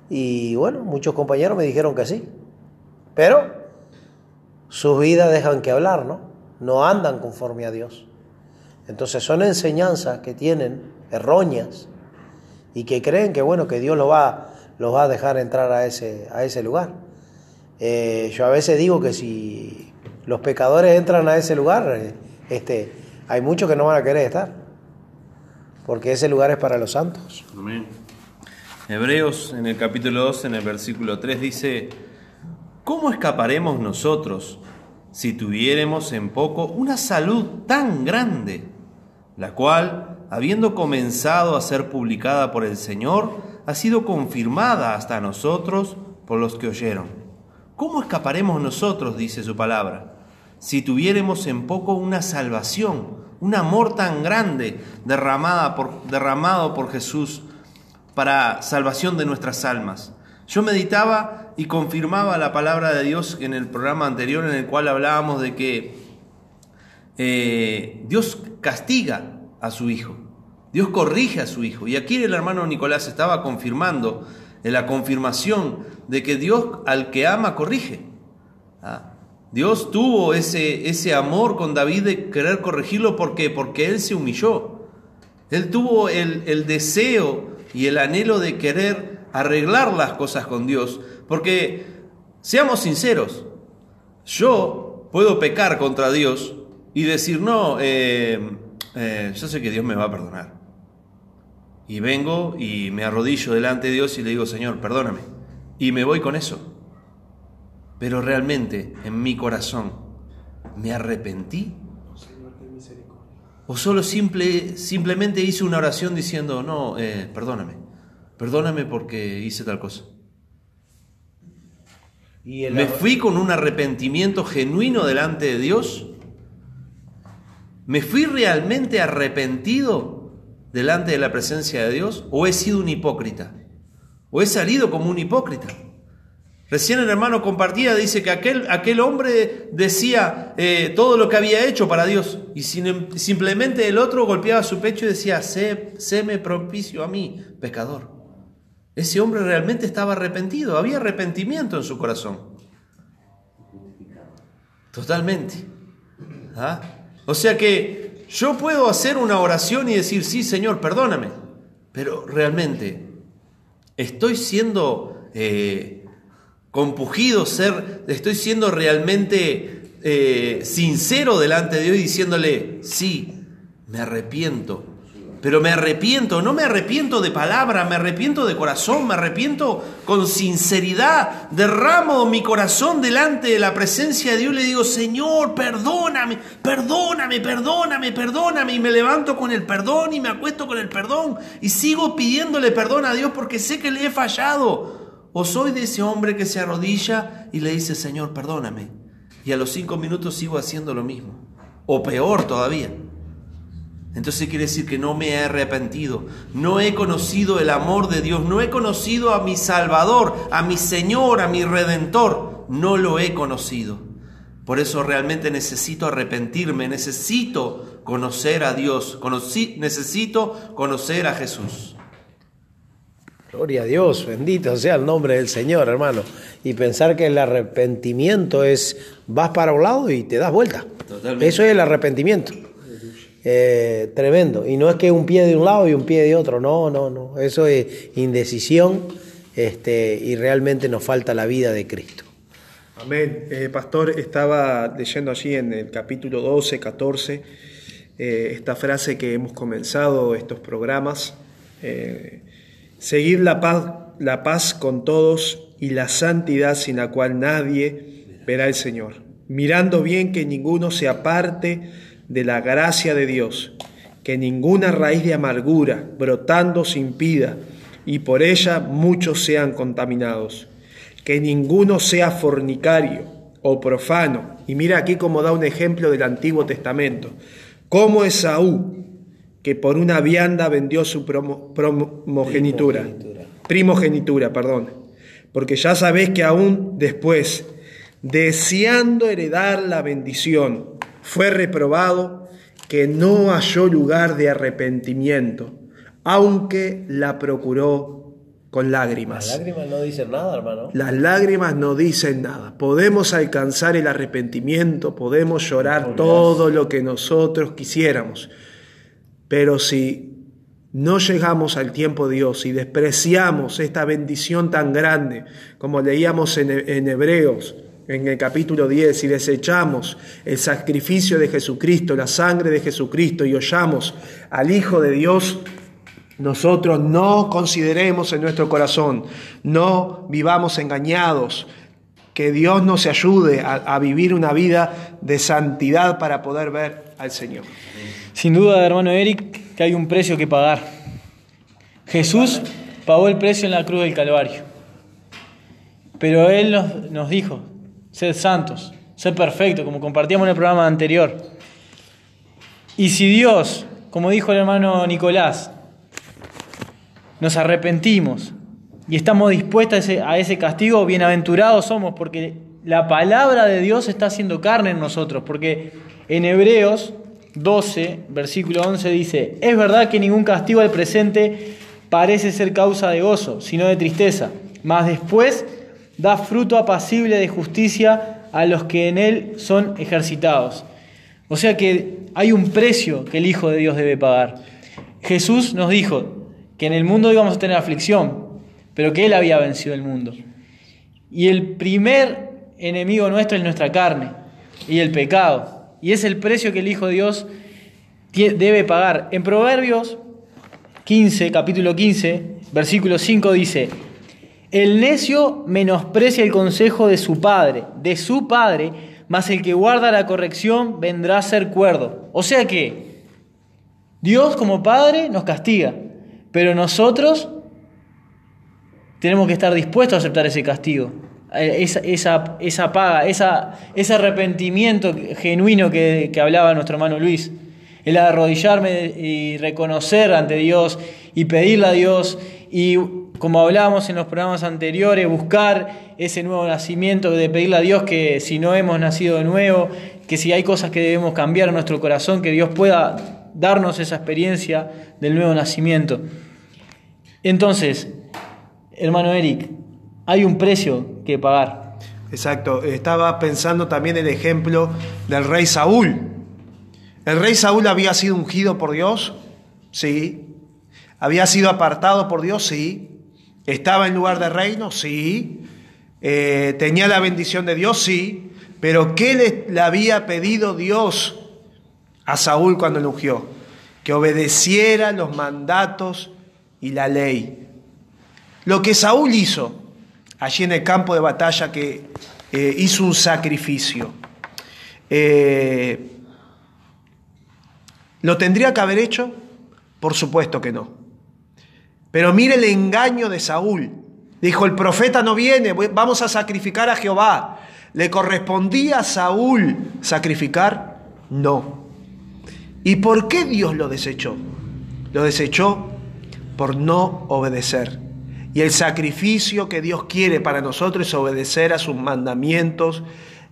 Y bueno, muchos compañeros me dijeron que sí. Pero sus vidas dejan que hablar, ¿no? No andan conforme a Dios. Entonces son enseñanzas que tienen erróneas y que creen que bueno, que Dios lo va, los va a dejar entrar a ese, a ese lugar. Eh, yo a veces digo que si los pecadores entran a ese lugar, eh, este, hay muchos que no van a querer estar, porque ese lugar es para los santos. Amén. Hebreos en el capítulo 2, en el versículo 3 dice, ¿cómo escaparemos nosotros si tuviéramos en poco una salud tan grande, la cual, habiendo comenzado a ser publicada por el Señor, ha sido confirmada hasta nosotros por los que oyeron? ¿Cómo escaparemos nosotros, dice su palabra, si tuviéramos en poco una salvación, un amor tan grande derramada por, derramado por Jesús para salvación de nuestras almas? Yo meditaba y confirmaba la palabra de Dios en el programa anterior en el cual hablábamos de que eh, Dios castiga a su hijo, Dios corrige a su hijo. Y aquí el hermano Nicolás estaba confirmando la confirmación de que Dios al que ama corrige. Ah, Dios tuvo ese, ese amor con David de querer corregirlo ¿por qué? porque él se humilló. Él tuvo el, el deseo y el anhelo de querer arreglar las cosas con Dios. Porque, seamos sinceros, yo puedo pecar contra Dios y decir, no, eh, eh, yo sé que Dios me va a perdonar. Y vengo y me arrodillo delante de Dios y le digo, Señor, perdóname. Y me voy con eso. Pero realmente en mi corazón, ¿me arrepentí? ¿O solo simple, simplemente hice una oración diciendo, no, eh, perdóname? Perdóname porque hice tal cosa. Y el ¿Me fui con un arrepentimiento genuino delante de Dios? ¿Me fui realmente arrepentido delante de la presencia de Dios? ¿O he sido un hipócrita? ¿O he salido como un hipócrita? Recién el hermano compartía, dice que aquel, aquel hombre decía eh, todo lo que había hecho para Dios y sin- simplemente el otro golpeaba su pecho y decía, sé, séme propicio a mí, pecador. Ese hombre realmente estaba arrepentido, había arrepentimiento en su corazón. Totalmente. ¿Ah? O sea que yo puedo hacer una oración y decir, sí, Señor, perdóname, pero realmente estoy siendo eh, compugido, ser, estoy siendo realmente eh, sincero delante de Dios diciéndole, sí, me arrepiento. Pero me arrepiento, no me arrepiento de palabra, me arrepiento de corazón, me arrepiento con sinceridad. Derramo mi corazón delante de la presencia de Dios le digo, Señor, perdóname, perdóname, perdóname, perdóname. Y me levanto con el perdón y me acuesto con el perdón. Y sigo pidiéndole perdón a Dios porque sé que le he fallado. O soy de ese hombre que se arrodilla y le dice, Señor, perdóname. Y a los cinco minutos sigo haciendo lo mismo. O peor todavía. Entonces quiere decir que no me he arrepentido, no he conocido el amor de Dios, no he conocido a mi Salvador, a mi Señor, a mi Redentor, no lo he conocido. Por eso realmente necesito arrepentirme, necesito conocer a Dios, conocí- necesito conocer a Jesús. Gloria a Dios, bendito sea el nombre del Señor, hermano. Y pensar que el arrepentimiento es, vas para un lado y te das vuelta. Totalmente. Eso es el arrepentimiento. Eh, tremendo. Y no es que un pie de un lado y un pie de otro, no, no, no. Eso es indecisión este, y realmente nos falta la vida de Cristo. Amén. Eh, pastor, estaba leyendo allí en el capítulo 12, 14, eh, esta frase que hemos comenzado estos programas. eh, Seguir la paz, la paz con todos y la santidad sin la cual nadie verá al Señor. Mirando bien que ninguno se aparte de la gracia de Dios, que ninguna raíz de amargura brotando se impida y por ella muchos sean contaminados que ninguno sea fornicario o profano. Y mira aquí como da un ejemplo del Antiguo Testamento. Como Esaú, que por una vianda vendió su promo- primogenitura. Primogenitura, perdón. Porque ya sabéis que aún después, deseando heredar la bendición, fue reprobado que no halló lugar de arrepentimiento, aunque la procuró con lágrimas. Las lágrimas no dicen nada, hermano. Las lágrimas no dicen nada. Podemos alcanzar el arrepentimiento, podemos llorar todo lo que nosotros quisiéramos. Pero si no llegamos al tiempo de Dios y despreciamos esta bendición tan grande, como leíamos en, en Hebreos, en el capítulo 10, y desechamos el sacrificio de Jesucristo, la sangre de Jesucristo, y hollamos al Hijo de Dios, nosotros no consideremos en nuestro corazón, no vivamos engañados, que Dios nos ayude a, vivir una vida de santidad para poder ver al Señor. Sin duda, hermano Eric, que hay un precio que pagar. Jesús pagó el precio en la cruz del Calvario. Pero Él nos dijo, sed santos, sed perfectos, como compartíamos en el programa anterior. Y si Dios, como dijo el hermano Nicolás, nos arrepentimos y estamos dispuestos a ese, a ese castigo, bienaventurados somos, porque la palabra de Dios está haciendo carne en nosotros, porque en Hebreos 12, versículo 11 dice, es verdad que ningún castigo al presente parece ser causa de gozo, sino de tristeza, mas después da fruto apacible de justicia a los que en él son ejercitados. O sea que hay un precio que el Hijo de Dios debe pagar. Jesús nos dijo que en el mundo íbamos a tener aflicción, pero que Él había vencido el mundo. Y el primer enemigo nuestro es nuestra carne y el pecado. Y es el precio que el Hijo de Dios debe pagar. En Proverbios 15, capítulo 15, versículo 5 dice, el necio menosprecia el consejo de su padre, de su padre, mas el que guarda la corrección vendrá a ser cuerdo. O sea que Dios como padre nos castiga, pero nosotros tenemos que estar dispuestos a aceptar ese castigo, esa, esa, esa paga, esa, ese arrepentimiento genuino que, que hablaba nuestro hermano Luis. El arrodillarme y reconocer ante Dios y pedirle a Dios y como hablábamos en los programas anteriores, buscar ese nuevo nacimiento, de pedirle a Dios que si no hemos nacido de nuevo, que si hay cosas que debemos cambiar en nuestro corazón, que Dios pueda darnos esa experiencia del nuevo nacimiento. Entonces, hermano Eric, hay un precio que pagar. Exacto, estaba pensando también el ejemplo del rey Saúl. ¿El rey Saúl había sido ungido por Dios? Sí. ¿Había sido apartado por Dios? Sí. ¿Estaba en lugar de reino? Sí. Eh, ¿Tenía la bendición de Dios? Sí. Pero ¿qué le, había pedido Dios a Saúl cuando lo ungió? Que obedeciera los mandatos y la ley. Lo que Saúl hizo allí en el campo de batalla, que eh, hizo un sacrificio, eh, ¿lo tendría que haber hecho? Por supuesto que no. Pero mire el engaño de Saúl. Dijo, el profeta no viene, vamos a sacrificar a Jehová. ¿Le correspondía a Saúl sacrificar? No. ¿Y por qué Dios lo desechó? Lo desechó por no obedecer. Y el sacrificio que Dios quiere para nosotros es obedecer a sus mandamientos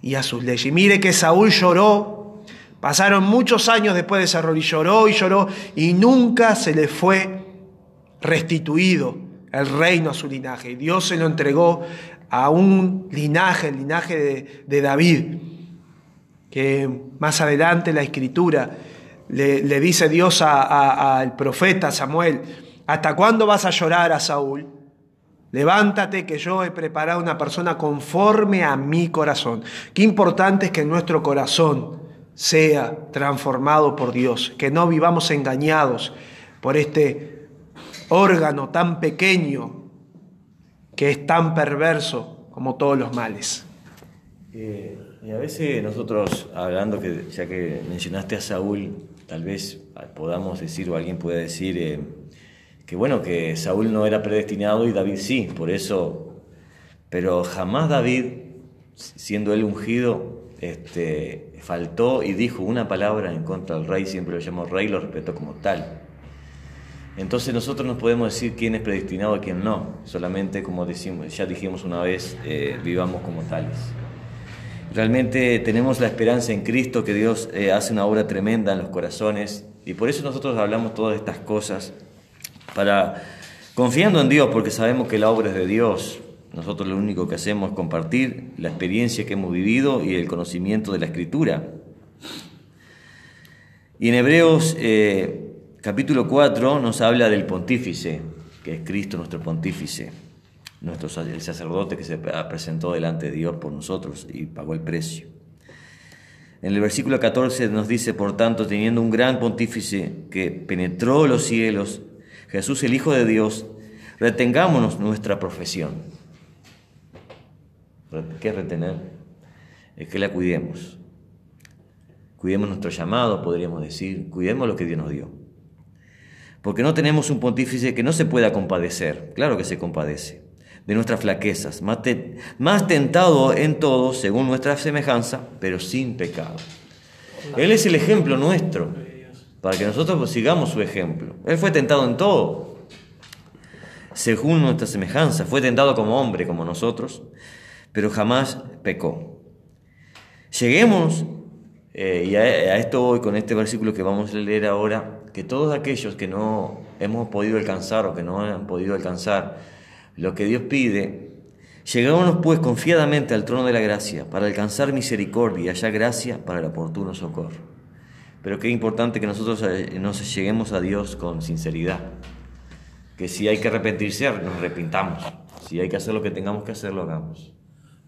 y a sus leyes. Y mire que Saúl lloró, pasaron muchos años después de ese error y lloró y lloró y nunca se le fue restituido el reino a su linaje. Y Dios se lo entregó a un linaje, el linaje de, David, que más adelante la escritura le, le dice Dios al profeta Samuel, ¿hasta cuándo vas a llorar a Saúl? Levántate que yo he preparado una persona conforme a mi corazón. Qué importante es que nuestro corazón sea transformado por Dios, que no vivamos engañados por este órgano tan pequeño que es tan perverso como todos los males. Eh, y a veces nosotros, hablando que ya que mencionaste a Saúl, tal vez podamos decir o alguien pueda decir... Eh, que bueno, que Saúl no era predestinado y David sí, por eso, pero jamás David, siendo él ungido, este, faltó y dijo una palabra en contra del rey, siempre lo llamó rey, lo respetó como tal. Entonces nosotros no podemos decir quién es predestinado y quién no, solamente como decimos, ya dijimos una vez, eh, vivamos como tales. Realmente tenemos la esperanza en Cristo que Dios eh, hace una obra tremenda en los corazones y por eso nosotros hablamos todas estas cosas para confiando en Dios, porque sabemos que la obra es de Dios. Nosotros lo único que hacemos es compartir la experiencia que hemos vivido y el conocimiento de la Escritura. Y en Hebreos eh, capítulo 4 nos habla del pontífice, que es Cristo nuestro pontífice, nuestro, el sacerdote que se presentó delante de Dios por nosotros y pagó el precio. En el versículo 14 nos dice, por tanto, teniendo un gran pontífice que penetró los cielos, Jesús el Hijo de Dios, retengámonos nuestra profesión. ¿Qué retener? Es que la cuidemos. Cuidemos nuestro llamado, podríamos decir, cuidemos lo que Dios nos dio. Porque no tenemos un pontífice que no se pueda compadecer, claro que se compadece, de nuestras flaquezas, más, más tentado en todo según nuestra semejanza, pero sin pecado. Él es el ejemplo nuestro, para que nosotros pues, sigamos su ejemplo. Él fue tentado en todo, según nuestra semejanza, fue tentado como hombre, como nosotros, pero jamás pecó. Lleguemos, eh, y a, esto voy con este versículo que vamos a leer ahora, que todos aquellos que no hemos podido alcanzar o que no han podido alcanzar lo que Dios pide, lleguémonos pues confiadamente al trono de la gracia para alcanzar misericordia y hallar gracia para el oportuno socorro. Pero qué importante que nosotros eh, nos lleguemos a Dios con sinceridad. Que si hay que arrepentirse, nos arrepintamos. Si hay que hacer lo que tengamos que hacer, lo hagamos.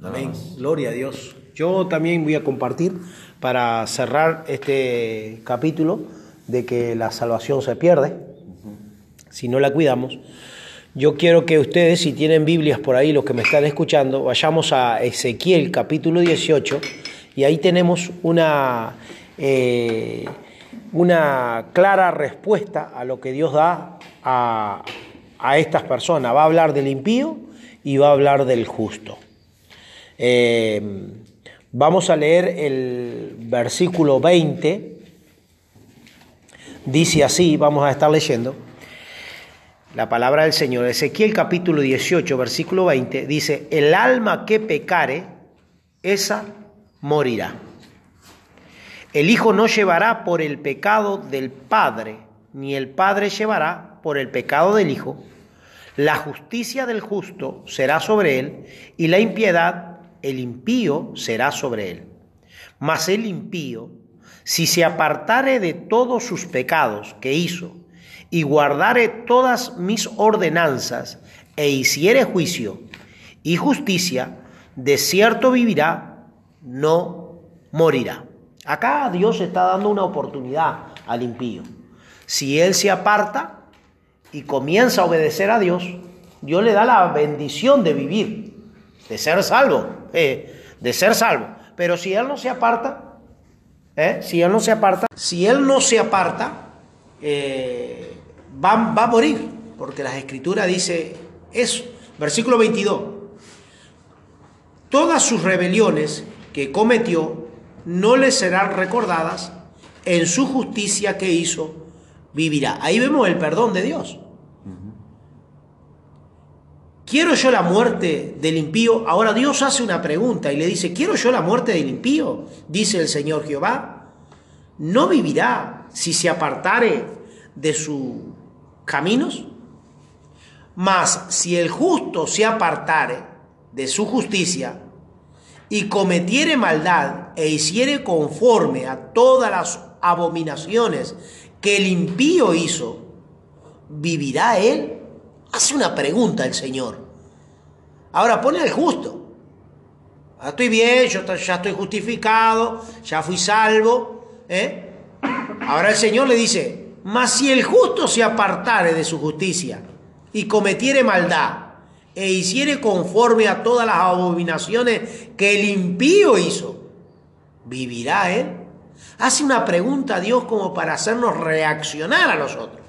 Amén. Gloria a Dios. Yo también voy a compartir para cerrar este capítulo de que la salvación se pierde si no la cuidamos. Yo quiero que ustedes, si tienen Biblias por ahí, los que me están escuchando, vayamos a Ezequiel capítulo 18 y ahí tenemos una, eh, una clara respuesta a lo que Dios da a, a estas personas. Va a hablar del impío y va a hablar del justo. Eh, vamos a leer el versículo 20. Dice así, vamos a estar leyendo. La palabra del Señor, Ezequiel capítulo 18, versículo 20, dice, el alma que pecare, esa morirá. El Hijo no llevará por el pecado del Padre, ni el Padre llevará por el pecado del Hijo. La justicia del justo será sobre él, y la impiedad, el impío, será sobre él. Mas el impío, si se apartare de todos sus pecados que hizo, y guardare todas mis ordenanzas, e hiciere juicio y justicia, de cierto vivirá, no morirá. Acá Dios está dando una oportunidad al impío. Si él se aparta y comienza a obedecer a Dios, Dios le da la bendición de vivir, de ser salvo, eh, de ser salvo. Pero si él no se aparta, eh, si él no se aparta, si él no se aparta, eh, va, va a morir, porque las escrituras dice eso. Versículo 22. Todas sus rebeliones que cometió no le serán recordadas, en su justicia que hizo vivirá. Ahí vemos el perdón de Dios. ¿Quiero yo la muerte del impío? Ahora Dios hace una pregunta y le dice, ¿quiero yo la muerte del impío? Dice el Señor Jehová. ¿No vivirá si se apartare de sus caminos? Mas si el justo se apartare de su justicia y cometiere maldad e hiciere conforme a todas las abominaciones que el impío hizo, ¿vivirá él? Hace una pregunta el Señor. Ahora pone al justo. Ah, estoy bien, yo ya estoy justificado, ya fui salvo. ¿eh? Ahora el Señor le dice, mas si el justo se apartare de su justicia y cometiere maldad e hiciere conforme a todas las abominaciones que el impío hizo, ¿vivirá él? Hace una pregunta a Dios como para hacernos reaccionar a nosotros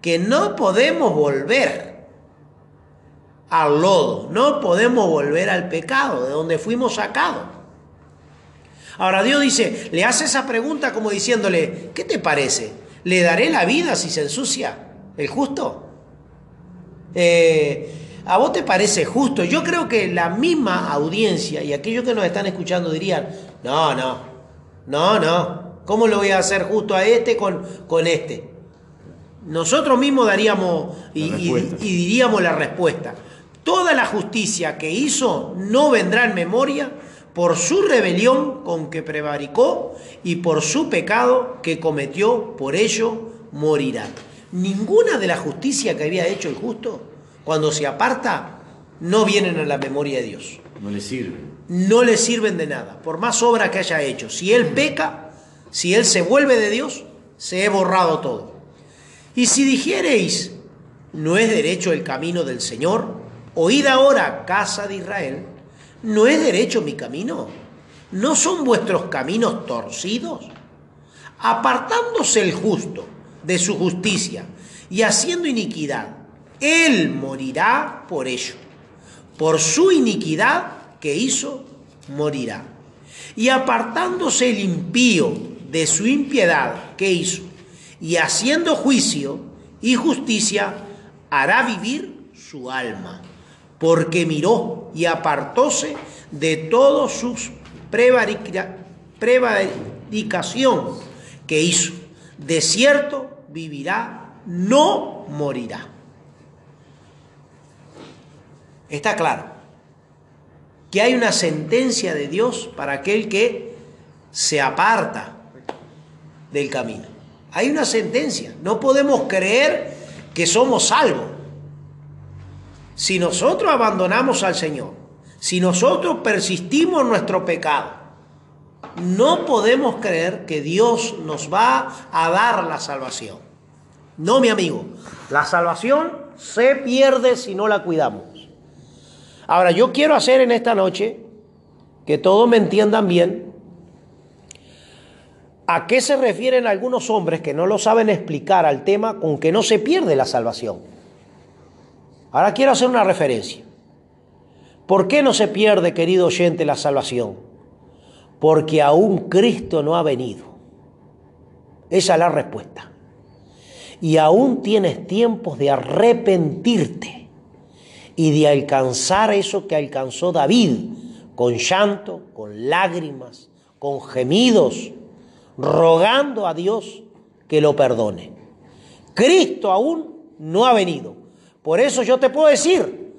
que no podemos volver al lodo, no podemos volver al pecado de donde fuimos sacados. Ahora Dios dice, le hace esa pregunta como diciéndole, ¿qué te parece? ¿Le daré la vida si se ensucia el justo? Eh, ¿A vos te parece justo? Yo creo que la misma audiencia y aquellos que nos están escuchando dirían, no, no, no, no, ¿cómo lo voy a hacer justo a este con, con este? Nosotros mismos daríamos y, y, y, diríamos la respuesta. Toda la justicia que hizo no vendrá en memoria por su rebelión con que prevaricó y por su pecado que cometió, por ello morirá. Ninguna de la justicia que había hecho el justo, cuando se aparta, no vienen a la memoria de Dios. No le sirve. No le sirven de nada, por más obra que haya hecho. Si él peca, si él se vuelve de Dios, se he borrado todo. Y si dijereis, no es derecho el camino del Señor, oíd ahora, casa de Israel, no es derecho mi camino, no son vuestros caminos torcidos. Apartándose el justo de su justicia y haciendo iniquidad, él morirá por ello. Por su iniquidad que hizo, morirá. Y apartándose el impío de su impiedad que hizo, y haciendo juicio y justicia, hará vivir su alma, porque miró y apartóse de todos sus prevarica- prevaricación que hizo. De cierto vivirá, no morirá. Está claro que hay una sentencia de Dios para aquel que se aparta del camino. Hay una sentencia. No podemos creer que somos salvos. Si nosotros abandonamos al Señor, si nosotros persistimos en nuestro pecado, no podemos creer que Dios nos va a dar la salvación. No, mi amigo. La salvación se pierde si no la cuidamos. Ahora, yo quiero hacer en esta noche que todos me entiendan bien a qué se refieren algunos hombres que no lo saben explicar al tema con que no se pierde la salvación. Ahora quiero hacer una referencia. ¿Por qué no se pierde, querido oyente, la salvación? Porque aún Cristo no ha venido. Esa es la respuesta. Y aún tienes tiempos de arrepentirte y de alcanzar eso que alcanzó David, con llanto, con lágrimas, con gemidos, rogando a Dios que lo perdone. Cristo aún no ha venido. Por eso yo te puedo decir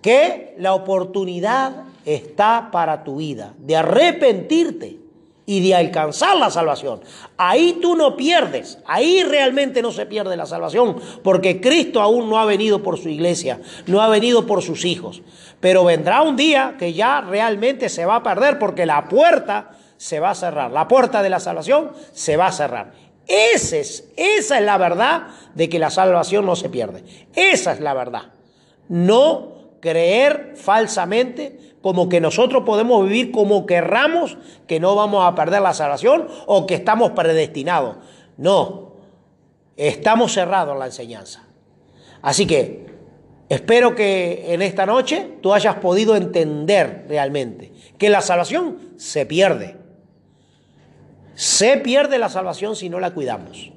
que la oportunidad está para tu vida, de arrepentirte y de alcanzar la salvación. Ahí tú no pierdes, ahí realmente no se pierde la salvación, porque Cristo aún no ha venido por su iglesia, no ha venido por sus hijos. Pero vendrá un día que ya realmente se va a perder, porque la puerta se va a cerrar, la puerta de la salvación se va a cerrar. Esa es la verdad de que la salvación no se pierde. Esa es la verdad. No creer falsamente como que nosotros podemos vivir como querramos, que no vamos a perder la salvación o que estamos predestinados. No, estamos cerrados en la enseñanza. Así que espero que en esta noche tú hayas podido entender realmente que la salvación se pierde. Se pierde la salvación si no la cuidamos.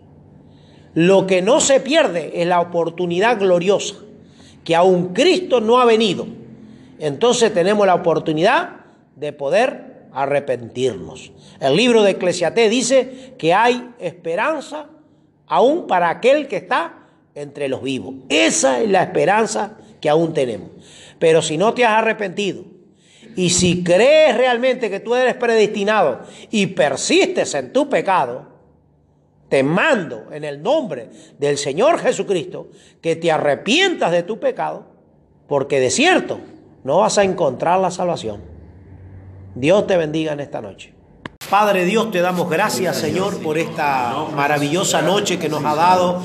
Lo que no se pierde es la oportunidad gloriosa, que aún Cristo no ha venido. Entonces tenemos la oportunidad de poder arrepentirnos. El libro de Eclesiastés dice que hay esperanza aún para aquel que está entre los vivos. Esa es la esperanza que aún tenemos. Pero si no te has arrepentido, y si crees realmente que tú eres predestinado y persistes en tu pecado, te mando en el nombre del Señor Jesucristo que te arrepientas de tu pecado, porque de cierto no vas a encontrar la salvación. Dios te bendiga en esta noche. Padre Dios, te damos gracias, Señor, por esta maravillosa noche que nos ha dado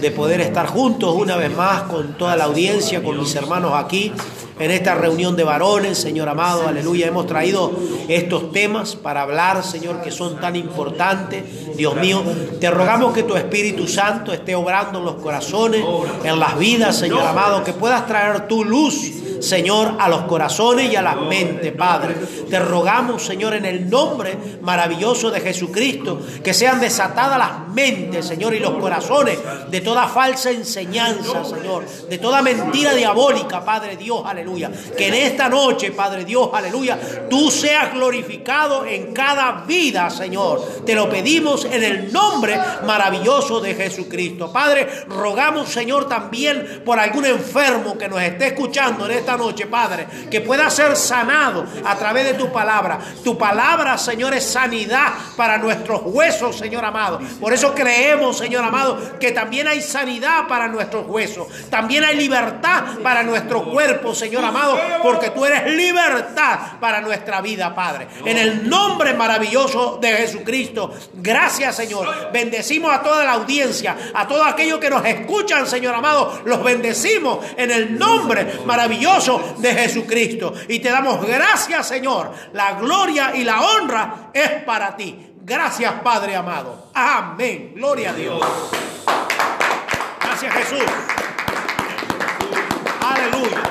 de poder estar juntos una vez más con toda la audiencia, con mis hermanos aquí, en esta reunión de varones, Señor amado, aleluya. Hemos traído estos temas para hablar, Señor, que son tan importantes. Dios mío, te rogamos que tu Espíritu Santo esté obrando en los corazones, en las vidas, Señor amado, que puedas traer tu luz. Señor, a los corazones y a las mentes, Padre. Te rogamos, Señor, en el nombre maravilloso de Jesucristo, que sean desatadas las mentes, Señor, y los corazones de toda falsa enseñanza, Señor, de toda mentira diabólica, Padre Dios, aleluya. Que en esta noche, Padre Dios, aleluya, tú seas glorificado en cada vida, Señor. Te lo pedimos en el nombre maravilloso de Jesucristo. Padre, rogamos, Señor, también por algún enfermo que nos esté escuchando en esta noche, Padre, que pueda ser sanado a través de tu palabra. Tu palabra, Señor, es sanidad para nuestros huesos, Señor amado. Por eso creemos, Señor amado, que también hay sanidad para nuestros huesos. También hay libertad para nuestro cuerpo, Señor amado, porque tú eres libertad para nuestra vida, Padre. En el nombre maravilloso de Jesucristo. Gracias, Señor. Bendecimos a toda la audiencia, a todos aquellos que nos escuchan, Señor amado. Los bendecimos en el nombre maravilloso de Jesucristo. Y te damos gracias, Señor. La gloria y la honra es para ti. Gracias, Padre amado. Amén. Gloria a Dios. Gracias, Jesús. Aleluya.